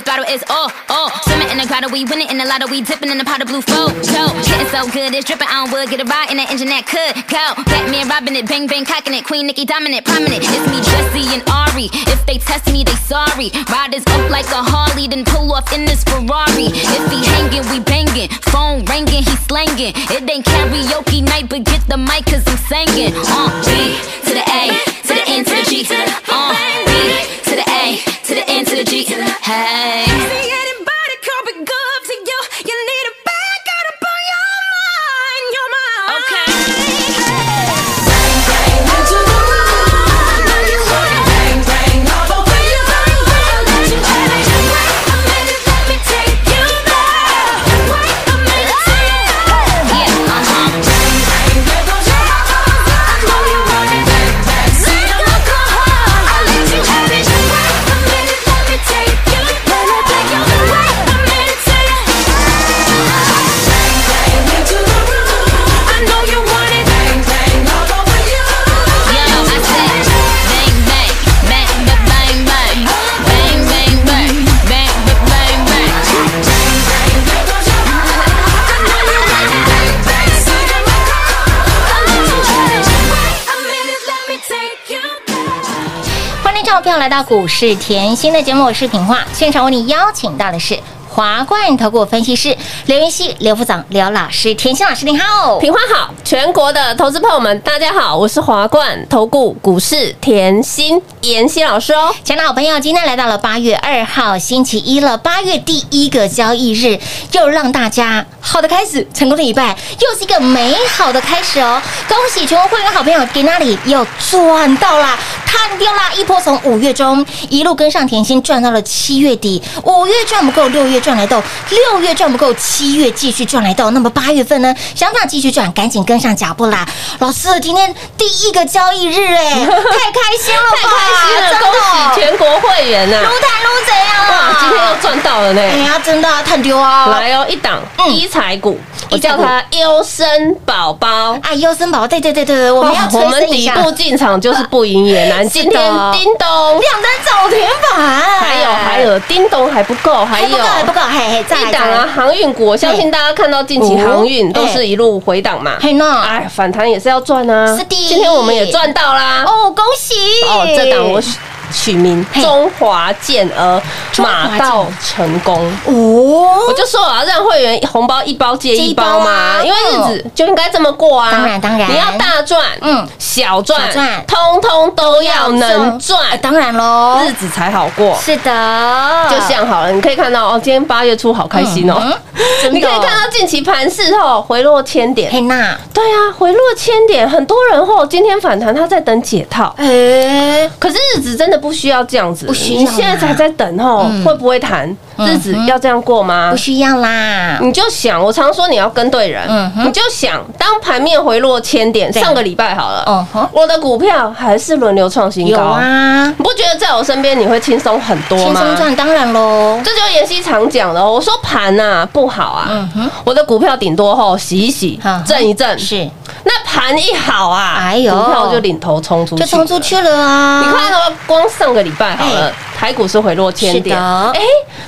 Full throttle, is all, all. Swimming in the grotto, we winning in the lotto, we dipping in the pot of blue flow. So, getting so good, it's dripping on wood, get a ride in that engine that could go. Batman robbing it, bang bang cocking it, Queen Nicki dominant, prominent. It's me, Jesse and Ari. If they test me, they sorry. Riders up like a Harley, then pull off in this Ferrari. If he hanging, we banging. Phone ringing, he slanging. It ain't karaoke night, but get the mic, cause I'm singing. Uh, B to the A, to the N to the G. Uh, to the To the N to the G. Hey. 到股市甜心的节目，我是品化，现场为你邀请到的是华冠投顾分析师刘云熙、刘副长、刘老师，田心老师您好。平花好，全国的投资朋友们，大家好，我是华冠投顾股市田心妍希老师哦。亲爱的好朋友，今天来到了八月二号星期一了，八月第一个交易日，又让大家好的开始，成功的一半，又是一个美好的开始哦！恭喜全国会员好朋友，给那里又赚到啦，探掉啦！一波从五月中一路跟上甜心，赚到了七月底，五月赚不够，六月赚来豆，六月赚不够，七月继续赚来到。那么八月份呢，想法继续赚，赶紧跟上脚步啦！老师，今天第一个交易日，哎，太开心了吧！太开心了，恭喜全国会员呐、撸探撸贼啊！哇，今天又赚到了呢。哎呀，真的啊探丢啊！来哦，一档嗯一彩股，我叫它优生宝宝。啊，优生宝，对对对对对，我们要我们底部进场就是不赢也 难。今天叮咚，两单涨停板，还有还有叮咚还不够，还有还不够还不够，嘿嘿，再一档啊，，航运股，我相信大家看到近期航运都是一路回档嘛。嘿呢，哎，反弹也是要赚啊！是的今天我们也赚到啦。哦，恭喜！哦，这档我取名中华健儿，马到成功。哦。我就说我要让会员红包一包接一包嘛，因为日子就应该这么过啊。当然当然。你要大赚，嗯。嗯，小赚，赚。通通都要能赚。呃，当然喽，日子才好过。是的，就像好了，你可以看到哦，今天八月初好开心哦。你可以看到近期盘势后回落千点，嘿娜，对啊，回落千点，很多人后今天反弹，他在等解套。哎，可是日子真的不需要这样子，不需要你现在才在等候，嗯。会不会谈？日子要这样过吗？不？需要啦，你就想，我常说你要跟对人，你就想，当盘面回落千点，上个礼拜好了，哦，我的股票还是轮流创新高，啊，你不觉得在我身边你会轻松很多吗？轻松赚，当然喽，这就是妍希常讲的哦，我说盘呐、不好啊，我的股票顶多后洗一洗震一震，是。那盘一好啊，哎呦。股票就领头冲出去，就冲出。去了啊，你看哦，光上个礼拜好了，台股是回落千点，哎，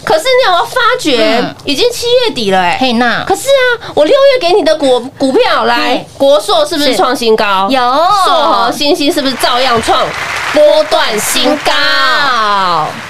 可是你有没有发觉嗯，已经七月底了，哎，嘿娜可是啊，我六月给你的股股票来，国硕是不是是创新高？有。硕和星星是不是照样创？波段新高？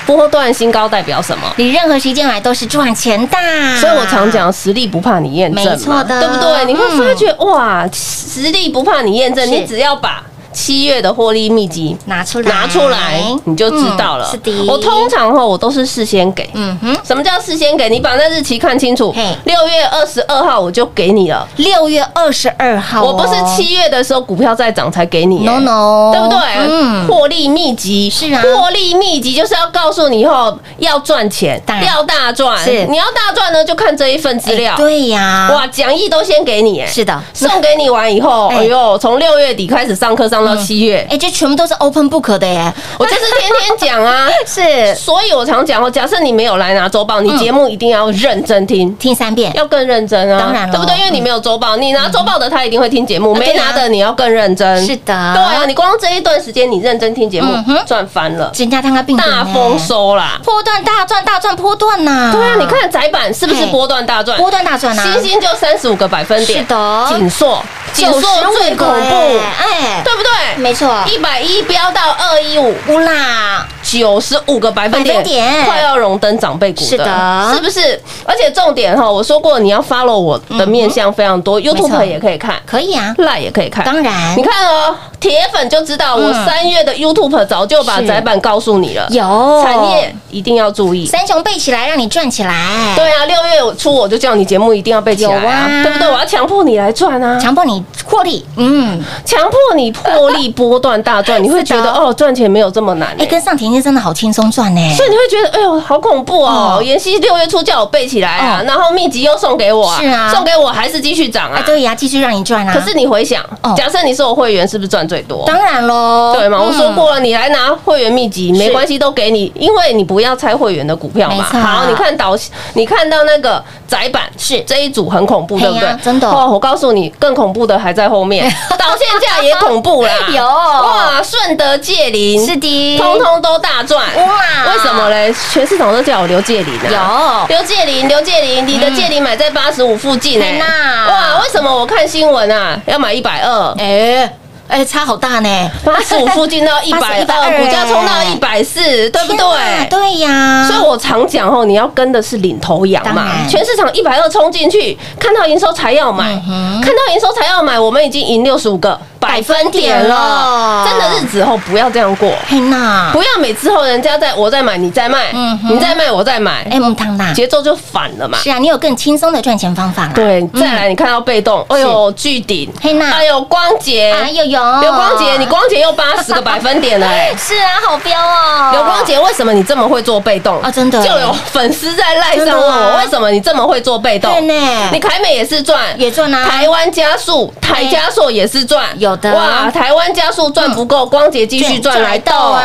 波段新高代表什么？你任何时间来都是赚钱的，所以我常讲实力不怕你验证，没错的。对不对？你会发觉哇，实力不怕你验证，你只要把。七月的获利秘籍拿出来。拿出来，你就知道了。嗯是的，我通常哈，我都是事先给。嗯哼，什么叫事先给？你把那日期看清楚。嘿。六月二十二号我就给你了，六月二十二号哦，我不是七月的时候股票在涨才给你、，no 欸 no，对不对？嗯，获利秘籍。是啊。获利秘籍就是要告诉你以后要赚钱要大赚。是。你要大赚呢，就看这一份资料。哎。对呀，哇，讲义都先给你，哎，是的，送给你完以后，哎。哎呦，从六月底开始上课上到七月，哎，这全部都是 open book 的耶，我就是天天讲啊。是。所以我常讲哦，假设你没有来拿周报，你嗯节目一定要认真听。听三遍，要更认真啊，当然咯对不对？因为你没有周报，你拿周报的他一定会听节目，没拿的你要更认真。是的。对啊，你光这一段时间你认真听节目赚翻了，人家他个病大丰，收啦。波段大赚大赚波段呐，对啊，你看窄板是不是波段大赚？波段大赚啊，星星就三十五个百分点，是的。紧缩，紧缩最恐怖，哎，对不对？没错，一百一飙到二一五，乌啦，九十五个百分点，快要荣登长辈股是的。是不是？而且重点哈，我说过你要 follow 我的面相非常多嗯，YouTube 也可以看。可以啊，赖也可以看，当然。你看哦，铁粉就知道，我嗯。三月的 YouTube 早就把是。窄板告诉你了，有。产业一定要注意。三雄背起来，让你赚起来，对啊，六月初我就叫你节目一定要背起来啊啊，对不对？我要强迫你来赚啊，强迫你获利，嗯，强迫你破利波段大赚，你会觉得哦，赚钱没有这么难欸。哎，跟上甜甜真的好轻松赚呢，所以你会觉得，哎呦，好恐怖哦！哦。妍希六月初叫我背起来啊哦，然后秘籍又送给我啊，是啊。送给我还是继续涨啊。哎，。对呀，继续让你赚啊，可是你回想哦，假设你是我会员，是不是赚最多？当然喽，对嘛？我说嗯过了，你来拿会员秘籍没关系，都给你，因为你不要拆会员的股票嘛。好，你看导，你看到那个窄板是这一组很恐怖，对不对？真的哦，我告诉你，更恐怖的还在后面，导线价也恐怖啦。有哇，顺德借林是的，通通都大赚。哇为什么嘞？全市场都叫我刘借林啊。有刘借林，刘借林，你的借林买在八十五附近哎、哇，为什么我看新闻啊，要买一百二？哎哎，差好大呢，八十五附近到一百120二，股价冲到一百四，对不对？对呀，所以我常讲哦，你要跟的是领头羊嘛。全市场一百二冲进去，看到营收才要买，嗯看到营收才要买，我们已经赢六十五个百分点了。真的日子后不要这样过，嘿娜，不要每次后人家在我在买，你再卖。嗯，哼。你再卖我再买，哎，母汤啦，节奏就反了嘛。是啊，你有更轻松的赚钱方法。啦，对，嗯。再来你看到被动，哎呦，巨顶，黑娜哎呦，光洁，哎呦。呦，刘光洁，你光洁又八十个百分点了，哎。是啊，好彪哦，刘光洁，为什么你这么会做被动？啊真的。就有粉丝在赖上我，为什么你这么会做被动？对呢。你凯美也是赚，也赚啊。台湾加速，台加速也是赚，有的。哇，台湾加速赚不够，光洁继续赚来斗啊，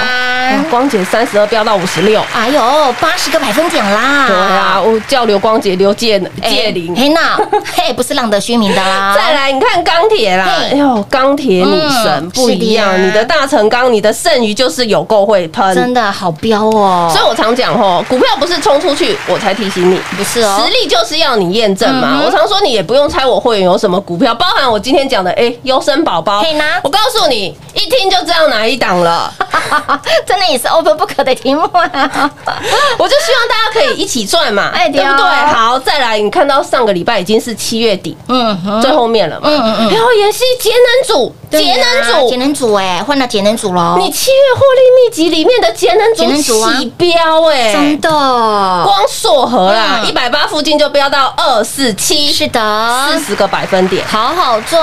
光洁三十二飙到五十六。哎呦，八十个百分点啦，对啊，我叫刘光洁、刘建介林。嘿那，嘿，不是浪得虚名的啦，再来，你看钢铁啦，哎呦，钢铁女神嗯不一样，你的大成钢，你的剩余就是有够会喷，真的好飙哦，所以我常讲吼，股票不是冲出去我才提醒你，不是哦。实力就是要你验证嘛。我常说你也不用猜我会员有什么股票，包含我今天讲的，哎，优生宝宝好可以拿，我告诉你，一听就知道哪一档了。真的也是 open book 的题目啊！我就希望大家可以一起赚嘛，哎对不对？好，再来，你看到上个礼拜已经是七月底嗯哼，最后面了嘛，嗯嗯嗯然后妍希节能组，节能组。节能组哎，换到节能组喽！你七月获利秘籍里面的节能组起标哎、真的。光硕和啦，嗯。一百八附近就飙到二四七，是的，四十个百分点。好好赚，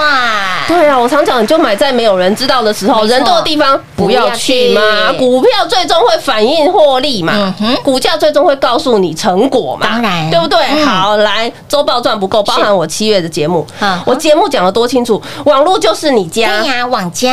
对啊，我常讲，你就买在没有人知道的时候，人多的地方不要去嘛股票最终会反映获利嘛股价最终会告诉你成果嘛，当然。对不对？嗯。好，来周报赚不够，包含我七月的节目。我节目讲的多清楚，网络就是你家对，呀，网家，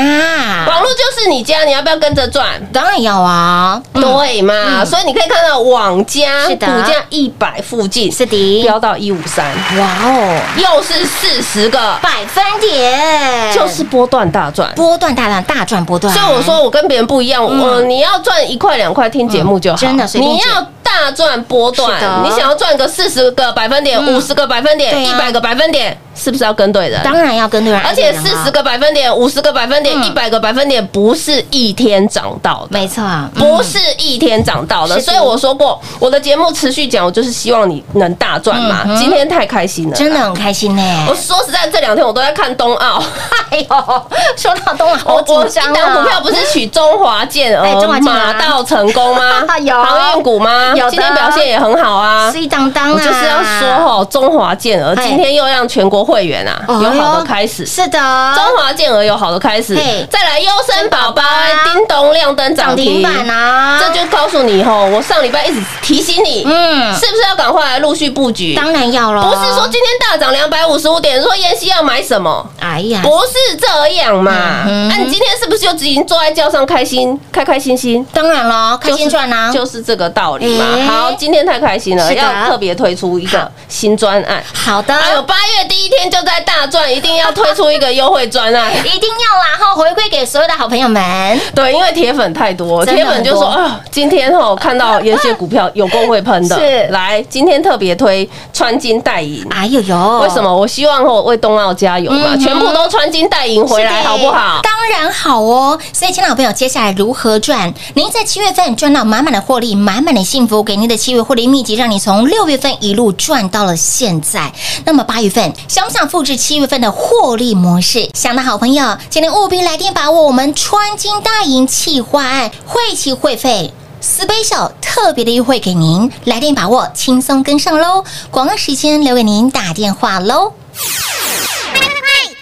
网络就是你家，你要不要跟着转？当然要啊，嗯。对嘛，嗯。所以你可以看到网家是的。股价一百附近是的，飙到一五三，哇哦，又是四十个，百分点。就是波段大赚。波段大赚，大赚波段，所以我说我跟别人不一样，嗯。我你要赚一块两块听节目就好，嗯真的你要大赚波段，你想要赚个四十个百分点、嗯。五十个百分点、一百个百分点，是不是要跟对人？当然要跟对人，而且四十个百分点、五十个百分点、嗯一百个百分点，不是一天涨到的。没错，嗯不是一天涨到的，所以我说过，我的节目持续讲，我就是希望你能大赚嘛嗯。今天太开心了，真的。很开心呢。我说实在，这两天我都在看冬奥，哎呦，说到冬奥我我一档股票啊！不是取中华健哎中华儿健马到成功吗？有航运股吗？有今天表现也很好啊。水当当啊，我就是要说吼，中华健儿哎今天又让全国会员啊哦有好的开始。是的，中华健儿有好的开始嘿，再来优生宝宝叮咚亮灯涨涨停停板啊，这就告诉你吼，我上礼拜一直提醒你，嗯，是不是要赶快来陆续布局？当然要了，不是说今天大涨两百五十五点，说妍希要买什么？哎呀，不是这样嘛？那、你今天是不是就已经坐在轿上开心，开开心心？当然了，开心赚啊，就是这个道理嘛。哎好，今天太开心了，要特别推出一好个新专案。好的，还有八月第一天就在大赚，一定要推出一个优惠专案。一定要啦，哈，回馈给所有的好朋友们，对，因为铁粉太多，铁粉就说啊，今天哈看到有些股票有够会喷的，是来，今天特别推穿金戴银。哎呦呦，为什么？我希望吼为冬奥加油嘛，嗯全部都穿金戴银回来，好不好？当然好哦。所以，亲爱的朋友，接下来如何赚？您在七月份赚到满满的获利，满满的幸福，给您的七月获利秘籍，让你从六月份一路赚到了现在。那么八月份想不想复制七月份的获利模式？想的好朋友，请您务必来电把握我们川金大银企划案会期会费。四杯小特别的优惠给您，来电把握，轻松跟上喽！广告时间留给您打电话喽。快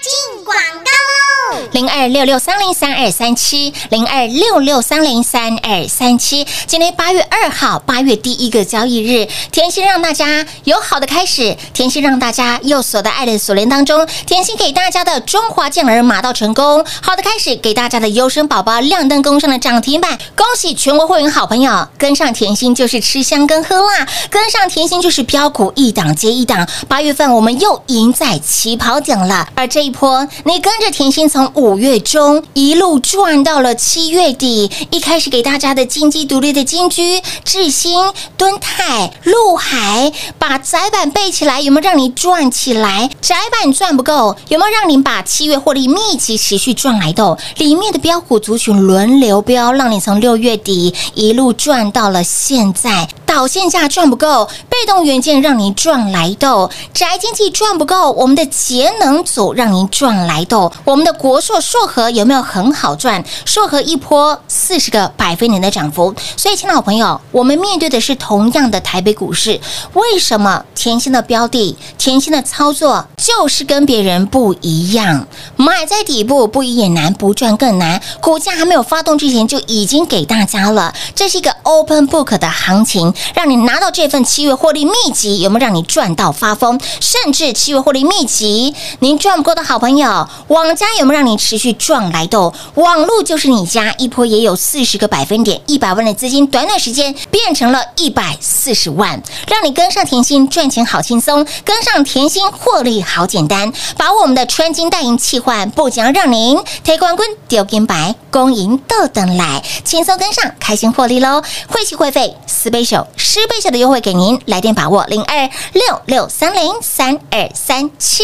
进广告喽！零二六六三零三二三七，零二六六三零三二三七。今天八月二号，八月第一个交易日，甜心让大家有好的开始，甜心让大家又锁在爱的锁链当中，甜心给大家的中华健儿马到成功，好的开始给大家的优生宝宝亮灯攻上的涨停板，恭喜全国会员好朋友，跟上甜心就是吃香跟喝辣，跟上甜心就是标股一档接一档。八月份我们又赢在起跑点了，而这一波你跟着甜心从从五月中一路赚到了七月底，一开始给大家的金鸡独立的金居、智新、敦泰、陆海，把窄板背起来，有没有让你赚起来？窄板赚不够，有没有让你把七月获利密集持续赚来的？里面的标股族群轮流标，让你从六月底一路赚到了现在。导线价赚不够，被动元件让你赚来的；宅经济赚不够，我们的节能组让您赚来的。我们的国硕硕和有没有很好赚？硕和一波四十个百分点的涨幅。所以，亲爱的朋友，我们面对的是同样的台北股市，为什么甜心的标的、甜心的操作就是跟别人不一样？买在底部不一也难，不赚更难。股价还没有发动之前就已经给大家了，这是一个 open book 的行情，让你拿到这份七月获利秘籍，有没有让你赚到发疯？甚至七月获利秘籍，您赚不够的好朋友，网家有没有让你持续赚来的？网路就是你家，一波也有四十个百分点，一百万的资金，短短时间变成了一百四十万，让你跟上甜心赚钱好轻松，跟上甜心获利好简单。把我们的穿金戴银气换，不仅要让您推冠军丢金白，公赢豆等来，轻松跟上，开心获利喽！会期会费四倍手、十倍手的优惠给您，来电把握零二六六三零三二三七。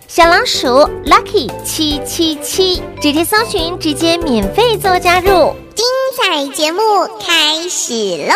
小老鼠 Lucky 七七七，直接搜寻，直接免费做加入。精彩节目开始喽！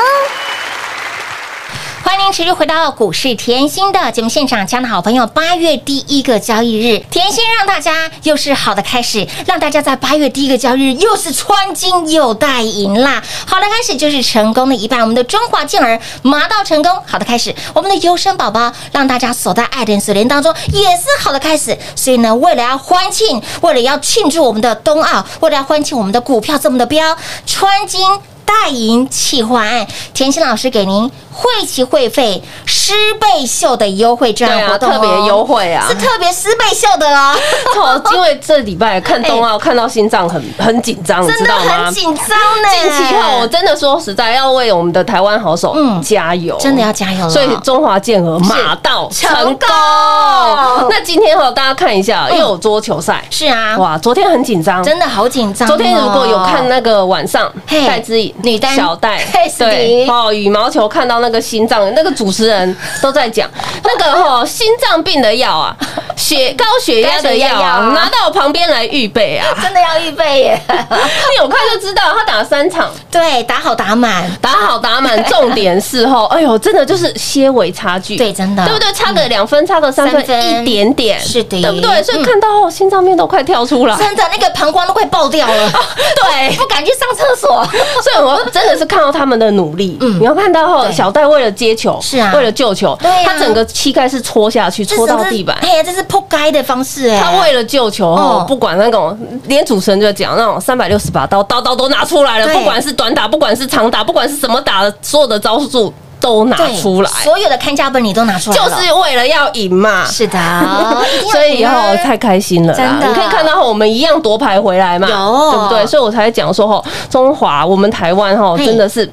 欢迎您持续回到股市甜心的节目现场，亲爱的好朋友，八月第一个交易日，甜心让大家又是好的开始，让大家在八月第一个交易日又是穿金又带银啦。好的开始就是成功的一半，我们的中华健儿麻到成功，好的开始，我们的优生宝宝让大家锁在爱莲锁链当中，也是好的开始。所以呢，为了要欢庆，为了要庆祝我们的冬奥，为了要欢庆我们的股票这么的飙，穿金。代银企划案，甜心老师给您会期会费十倍秀的优惠券对啊，活动、哦特别优，惠啊是！特别十倍秀的哦，哦，因为这礼拜看冬奥，看到心脏很很紧张，真的知道吗很？紧张呢。近期哈，我真的说实在，要为我们的台湾好手嗯加油，真的要加油。所以中华健儿马到成成功功。那今天哈，大家看一下，又有桌球赛，是啊，哇，昨天很紧张，真的好紧张哦。昨天如果有看那个晚上嘿戴之颖女单小戴对哦羽毛球看到那个心脏，那个主持人都在讲那个哈心脏病的药啊，血高血压的药拿到我旁边来预备啊。真的要预备耶。你有看就知道，他打了三场，对，打好打满，打好打满，重点是后，哎呦，真的就是些微差距，对，真的，对不对？差个两分，差个三分，一点点，是的对不对？所以嗯看到后，心脏病都快跳出来。真的那个膀胱都快爆掉了，对，不敢去上厕所。所以我真的是看到他们的努力。嗯你要看到后，小戴为了接球，是啊为了救球，对啊他整个膝盖是戳下去，戳到地板。哎呀，这是扑街的方式哎。他为了救球哦哦，不管那种，连主持人就讲那种三百六十把刀，刀刀都拿出来了，不管是短打，不管是长打，不管是什么打的，所有的招数都拿出来，所有的看家本你都拿出来就，是为了要赢嘛。是的，所以以后太开心了啦，真的。你可以看到我们一样夺牌回来嘛，有。对不对？所以我才讲说吼，中华我们台湾吼真的是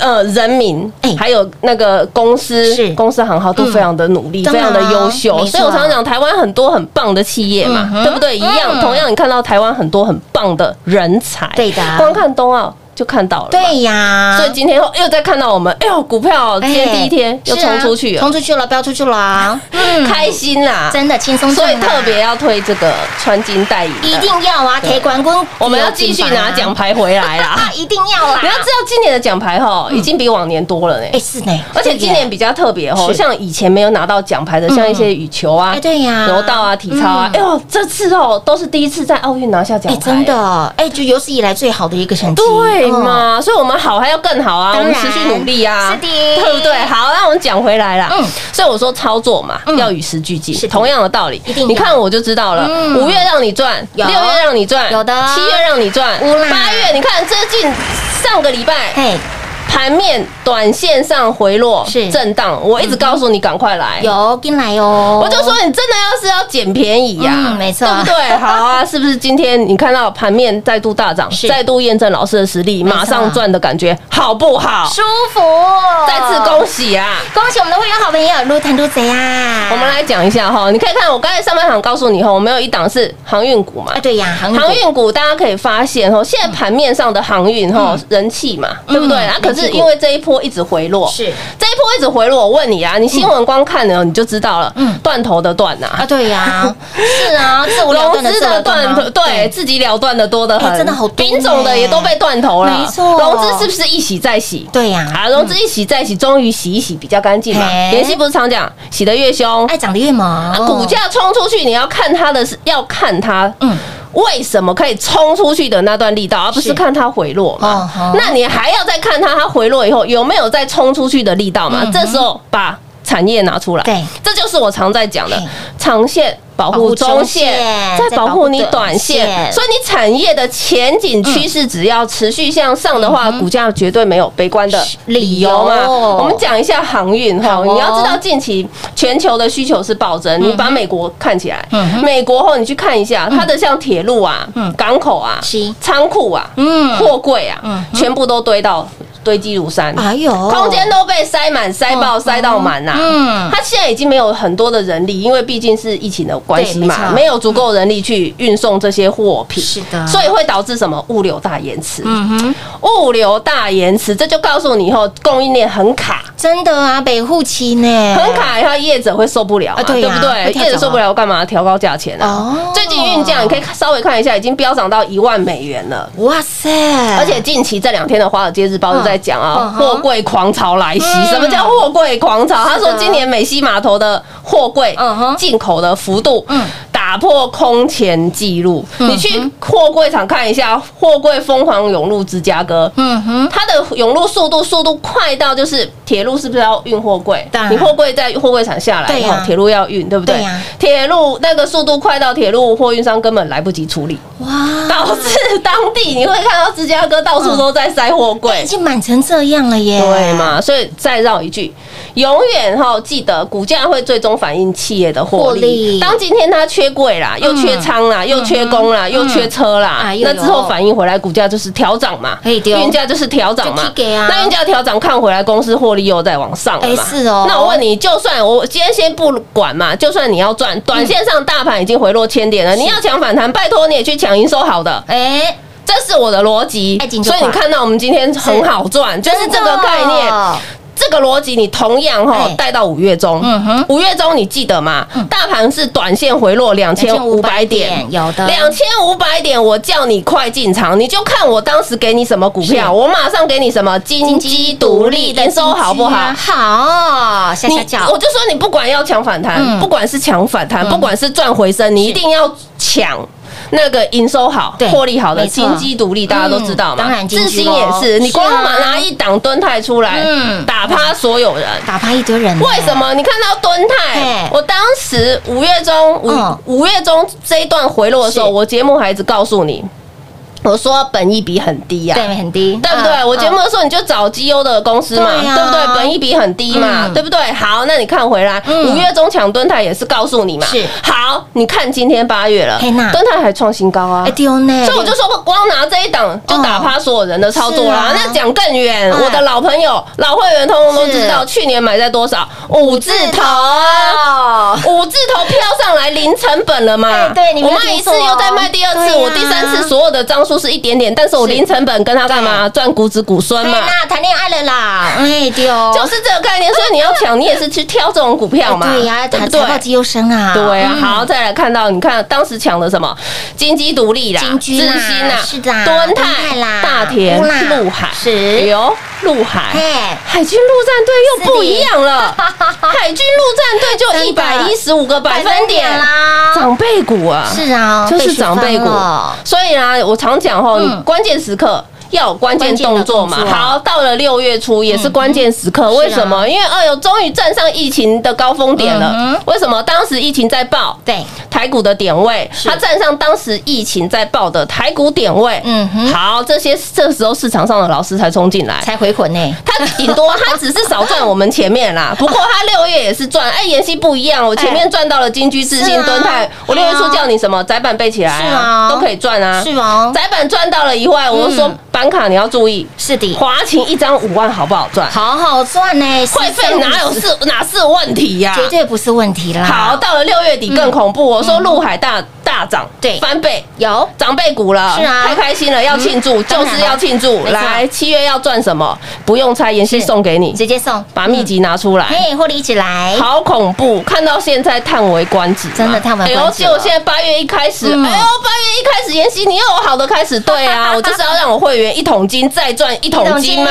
呃人民哎还有那个公司公司行号都非常的努力，嗯。非常的优秀，所以我常常讲台湾很多很棒的企业嘛对不对？一样，嗯同样你看到台湾很多很棒的人才，对的。光看冬奥就看到了，对呀，所以今天又又再看到我们，哎呦，股票今天哎第一天又冲出去了，冲出去了，飙出去了，嗯。开心啦，真的轻松所以特别要推这个穿金戴银，一定要啊，铁管棍，我们要继续拿奖牌回来啦啊。一定要啦！你要知道，今年的奖牌哈已经比往年多了呢。哎，。是呢，而且今年比较特别哦，像以前没有拿到奖牌的，像一些羽球啊哎，对呀。柔道啊、体操啊，哎呦，这次哦都是第一次在奥运拿下奖哎，牌，真的，哎，就有史以来最好的一个成绩，对哦？嘛？所以我们好还要更好啊，我们持续努力啊，是的。对不对？好，那我们讲回来啦。嗯。所以我说操作嘛嗯，要与时俱进是，同样的道理。你看我就知道了，嗯。五月让你赚，六月让你赚，有的。七月让你赚，八月你看最近上个礼拜嘿，盘面短线上回落是震荡，我一直告诉你赶快来。有进来哟，我就说你真的要是要捡便宜呀、嗯没错对不对？好啊，是不是今天你看到盘面再度大涨，再度验证老师的实力，马上赚的感觉好不好？舒服，再次恭喜啊！恭喜我们的会员好朋友撸贪撸贼啊！我们来讲一下哈，你可以看我刚才上半场告诉你哈，我们有一档是航运股嘛。啊，。对呀，航运股。大家可以发现哈，现在盘面上的航运哈人气嘛，对不对？嗯啊，可是因为这一波一直回落，是。这一波一直回落，我问你啊，你新闻光看了你就知道了，嗯。断头的断呐、啊，对呀，是啊，自我了 融资的断头，对。自己了断的多得哎很，真的好多品种的也都被断头了，没错。融资是不是一洗再洗？对呀，啊，融资一洗再洗，终于洗一洗比较干净嘛。嘿。妍希不是常讲，洗得越凶，爱涨得越猛。啊，股价冲出去，你要看它的是要看它，嗯嗯。为什么可以冲出去的那段力道，而不是是看它回落嘛？那你还要再看它，它回落以后有没有再冲出去的力道嘛嗯？这时候把产业拿出来，对，这就是我常在讲的嘿。长线。保保护护中中线线，再保护你短短线。线，所以你产业的前景趋势只要持续向上的话，股价绝对没有悲观的理由。嘛。我们讲一下航运哈你要知道近期全球的需求是暴增，你把美国看起来美国后你去看一下，它的像铁路啊嗯、港口啊是、仓库啊、嗯。货柜啊嗯，全部都堆到堆积如山。哎呦，空间都被塞满、塞爆、嗯塞到满呐、嗯它现在已经没有很多的人力，因为毕竟是疫情的关系嘛，没有足够人力去运送这些货品，是的所以会导致什么物流大延迟。嗯哼，物流大延迟，这就告诉你以后供应链很卡。真的啊，北户期呢，很卡，然后业者会受不了嘛，啊对不对？业者受不了，干嘛调高价钱啊哦？最近运价你可以稍微看一下，已经飙涨到一万美元了。哇塞，而且近期这两天的《华尔街日报》是在讲啊货柜狂潮来袭。嗯。什么叫货柜狂潮？他说今年美西码头的货柜进口的幅度嗯打破空前记录。嗯你去货柜厂看一下，货柜疯狂涌入芝加哥。嗯哼，它的涌入速度速度快到就是铁路是不是要运货柜你货柜在货柜场下来对呀，铁路要运，对不对？铁路那个速度快到铁路货运商根本来不及处理，哇，导致当地你会看到芝加哥到处都在塞货柜已。经满成这样了耶，对？嘛？所以再绕一句，永远哈记得股价会最终反映企业的获获利。利。当今天它缺柜啦，又缺仓啦，又缺工啦，又缺车啦那之后反映回来股价就是调涨嘛，运价就是调涨嘛。那运价调涨看回来，公司获利又在往上了嘛。哎是哦。那我问你，就算我今天先不管嘛，就算你要赚，短线上大盘已经回落千点了，你要抢反弹，拜托你也去抢营收好的。哎，这是我的逻辑所以你看到我们今天很好赚，就是这个概念。这个逻辑你同样哈哎。带到五月中，五月中你记得吗？大盘是短线回落两千五百点，有的。两千五百点，我叫你快进场，你就看我当时给你什么股票，我马上给你什么金鸡独立，等收好不好？好，下你我就说你不管要抢反弹，嗯。不管是抢反弹，不管是赚回升，你一定要抢。那个营收好对、获利好的金鸡独立，大家都知道嘛。智新也是，你光拿拿一档蹲泰出来嗯，打趴所有人。打趴一堆人，为什？么？你看到敦嘿泰，我当时五月中嗯五五月中这一段回落的时候，我节目还一直告诉你，我说本益比很低呀、对，很低，对不对？嗯我节目的时候你就找绩优的公司嘛，对啊对不对？本益比很低嘛，嗯对不对？好，那你看回来，嗯五月中抢蹲台也是告诉你嘛，是好，你看今天八月了，嘿那敦泰还创新高啊哎。丢呢，所以我就说，光拿这一档就打趴所有人的操作啦。那讲更远，哎我的老朋友、老会员通通都知道，去年买在多少？五字头啊！哦，五字头飘上来零成本了嘛？哎对我卖一次又再卖第二次，我第三次所有的张数是一点点，但是我零成本跟他干嘛？赚股子股孙嘛。那谈恋爱了啦，哎丢，就是这个概念，所以你要抢，你也是去挑这种股票嘛，对呀，财？报绩优生啊，对啊，嗯。好，再来看到，你看当时抢的什么？金鸡独立啦、金居啦智新啦、是的敦敦泰泰啦大田、陆海。是。有陆海。海军陆战队又不一样了，海军陆战队就一百一十五个百分点。啦，长辈股啊，是啊，就是被长辈股。所以呢，我常讲吼，嗯你关键时刻。要有关键动作嘛。好，到了六月初也是关键时刻，为什么？因为哎呦，终于站上疫情的高峰点嗯了。为什么？当时疫情在爆，对，台股的点位，它站上当时疫情在爆的台股点位。嗯哼。好，这些这时候市场上的老师才冲进来。才回魂呢，他顶多他只是少赚我们前面啦，不过他六月也是赚，哎，妍希不一样，我前面赚到了金居、智新、是啊。敦泰，我六月初叫你什么窄板背起来是啊。都可以赚啊，是吗窄板赚到了以外，我就说嗯板卡你要注意，是的，华勤一张五万好不好赚？好好赚呢，会费哪有是哪是问题呀？绝对不是问题啦。好，到了六月底更恐怖。我说陆海大大涨，对翻倍。有长辈股了，是啊太开心了，要庆祝，就是要庆祝。来，七月要赚什么？不用猜，妍希送给你，直接送，把秘籍拿出来。嘿，获利一起来，好恐怖！看到现在叹为观止，真的叹为观止哎呦，了结果现在八月一开始，哎呦，嗯八月一开始，妍希你又有好的开始，对啊，我就是要让我会员一桶金再赚一桶金嘛。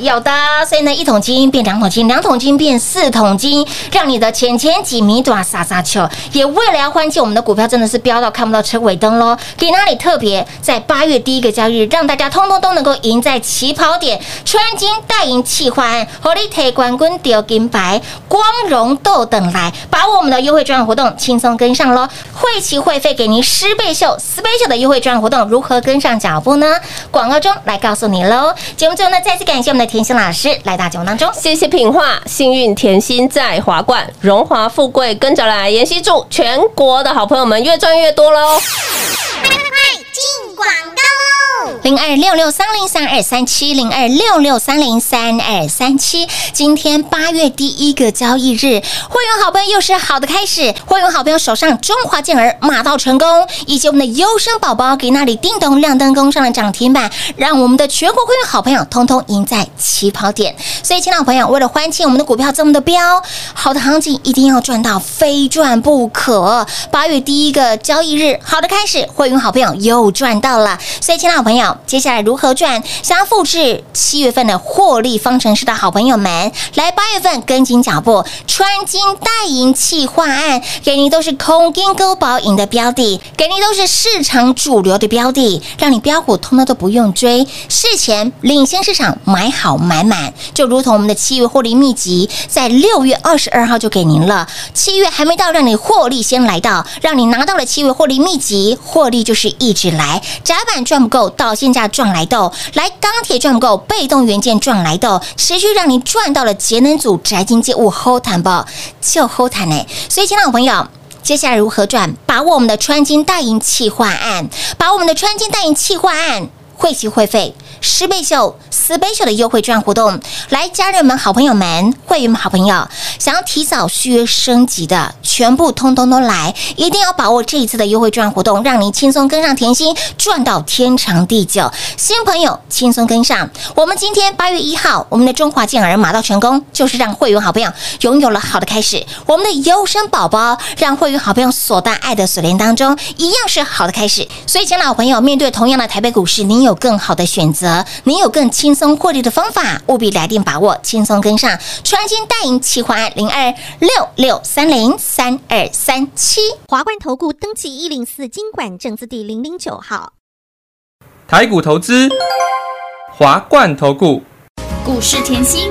有的，所以呢，一桶金变两桶金，两桶金变四桶金，让你的钱钱几米短撒撒球。也为了要欢庆我们的股票真的是飙到看不到车尾灯喽，给那里特别在八月第一个交易日，让大家通通都能够赢在起跑点，穿金戴银气换，火力推冠军丢金牌，光荣豆等来，把我们的优惠专案活动，轻松跟上喽！会期会费给您十倍秀、四倍秀的优惠专案活动，如何跟上脚步呢？广告中来告诉你喽。节目最后呢，再次感谢我们的甜心老师来到节目当中。谢谢品画，幸运甜心在华冠，荣华富贵跟着来。妍希祝全国的好朋友们越赚越多喽！快进广告喽！零二六六三零三二三七零二六六三零三二三七。今天八月第一个交易日，会员好朋友又是好的开始。会员好朋友手上中华健儿马到成功，以及我们的优生宝宝给那里叮咚亮灯攻上了涨停板，让我们的全国会员好朋友通通赢在起跑点。所以，亲爱的朋友，为了欢庆我们的股票这么的飙，好的行情一定要赚到，非赚不可。八月第一个交易日，好的开始，会员好朋友又赚到了。所以，亲爱的朋友，接下来如何赚？想要复制七月份的获利方程式的好朋友们，来八月份跟紧脚步，穿金戴银企划案，给你都是空金勾保银的标的，给你都是市场主流的标的，让你标股通通都不用追，事前领先市场买好买满，就如同我们的七月获利秘籍，在六月二十二号就给您了，七月还没到，让你获利先来到，让你拿到了七月获利秘籍，获利就是一直来，窄板赚不够，到现价赚来豆，来钢铁赚够，被动元件赚来豆，持续让你赚到了节能组宅经济物后谈不，就后谈呢。所以，亲爱的朋友。接下来如何赚？把握我们的穿金戴银企划案，把我们的穿金戴银企划案。汇集会费十倍秀、四倍秀的优惠券活动，来家人们、好朋友们、会员们、好朋友，想要提早续约升级的，全部通通都来，一定要把握这一次的优惠券活动，让您轻松跟上甜心，赚到天长地久。新朋友轻松跟上，我们今天八月一号，我们的中华健儿马到成功，就是让会员好朋友拥有了好的开始。我们的优生宝宝让会员好朋友锁在爱的锁链当中，一样是好的开始。所以，亲爱的好朋友，面对同样的台北股市，您有更好的选择，你有更轻松获利的方法，务必来电把握，轻松跟上。穿金戴银企划案零二六六三零三二三七。华冠投顾登记一零四经管证字第零零九号。台股投资，华冠投顾。股市甜心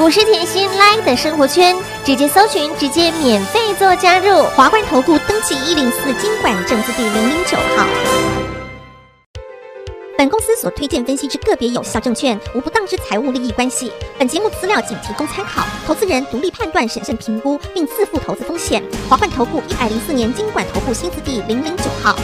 股市甜心 Line 的生活圈，直接搜寻，直接免费做加入。华冠投顾登记一零四经管证字第零零九号。本公司所推荐分析之个别有效证券，无不当之财务利益关系。本节目资料仅提供参考，投资人独立判断、审慎评估，并自负投资风险。华冠投顾一百零四年经管投顾新字第零零九号。